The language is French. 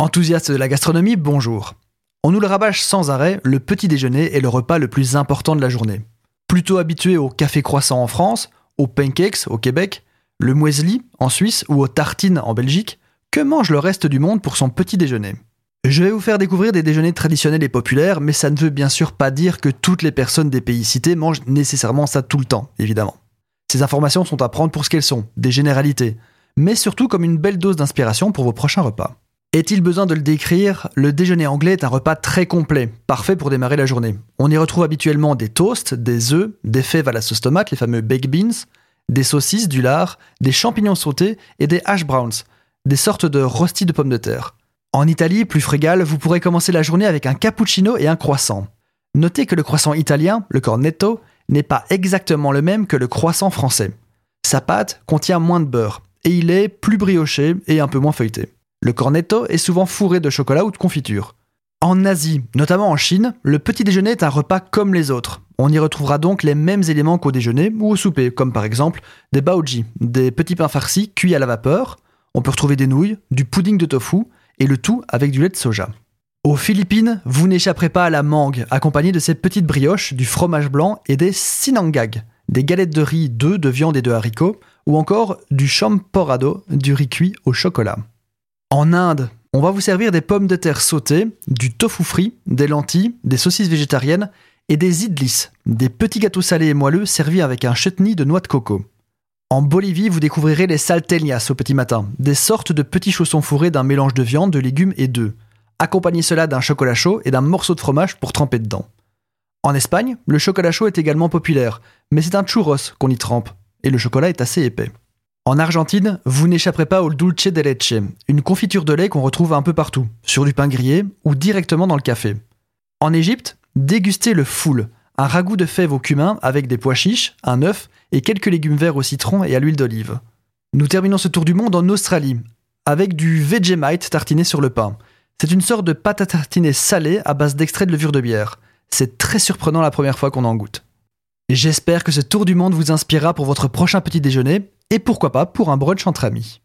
Enthousiaste de la gastronomie, bonjour. On nous le rabâche sans arrêt, le petit déjeuner est le repas le plus important de la journée. Plutôt habitué au café croissant en France, aux pancakes au Québec, le muesli en Suisse ou aux tartines en Belgique, que mange le reste du monde pour son petit déjeuner? Je vais vous faire découvrir des déjeuners traditionnels et populaires, mais ça ne veut bien sûr pas dire que toutes les personnes des pays cités mangent nécessairement ça tout le temps, évidemment. Ces informations sont à prendre pour ce qu'elles sont, des généralités, mais surtout comme une belle dose d'inspiration pour vos prochains repas. Est-il besoin de le décrire? Le déjeuner anglais est un repas très complet, parfait pour démarrer la journée. On y retrouve habituellement des toasts, des œufs, des fèves à la sauce tomate, les fameux baked beans, des saucisses, du lard, des champignons sautés et des hash browns, des sortes de rostis de pommes de terre. En Italie, plus frugale, vous pourrez commencer la journée avec un cappuccino et un croissant. Notez que le croissant italien, le cornetto, n'est pas exactement le même que le croissant français. Sa pâte contient moins de beurre, et il est plus brioché et un peu moins feuilleté. Le cornetto est souvent fourré de chocolat ou de confiture. En Asie, notamment en Chine, le petit déjeuner est un repas comme les autres. On y retrouvera donc les mêmes éléments qu'au déjeuner ou au souper, comme par exemple des baoji, des petits pains farcis cuits à la vapeur. On peut retrouver des nouilles, du pudding de tofu et le tout avec du lait de soja. Aux Philippines, vous n'échapperez pas à la mangue, accompagnée de ces petites brioches, du fromage blanc et des sinangag, des galettes de riz d'œufs, de viande et de haricots, ou encore du champorado, du riz cuit au chocolat. En Inde, on va vous servir des pommes de terre sautées, du tofu frit, des lentilles, des saucisses végétariennes et des idlis, des petits gâteaux salés et moelleux servis avec un chutney de noix de coco. En Bolivie, vous découvrirez les salteñas au petit matin, des sortes de petits chaussons fourrés d'un mélange de viande, de légumes et d'œufs. Accompagnez cela d'un chocolat chaud et d'un morceau de fromage pour tremper dedans. En Espagne, le chocolat chaud est également populaire, mais c'est un churros qu'on y trempe, et le chocolat est assez épais. En Argentine, vous n'échapperez pas au dulce de leche, une confiture de lait qu'on retrouve un peu partout, sur du pain grillé ou directement dans le café. En Égypte, dégustez le foul, un ragoût de fèves au cumin avec des pois chiches, un œuf et quelques légumes verts au citron et à l'huile d'olive. Nous terminons ce tour du monde en Australie, avec du Vegemite tartiné sur le pain. C'est une sorte de pâte à tartiner salée à base d'extrait de levure de bière. C'est très surprenant la première fois qu'on en goûte. J'espère que ce tour du monde vous inspirera pour votre prochain petit déjeuner et pourquoi pas pour un brunch entre amis.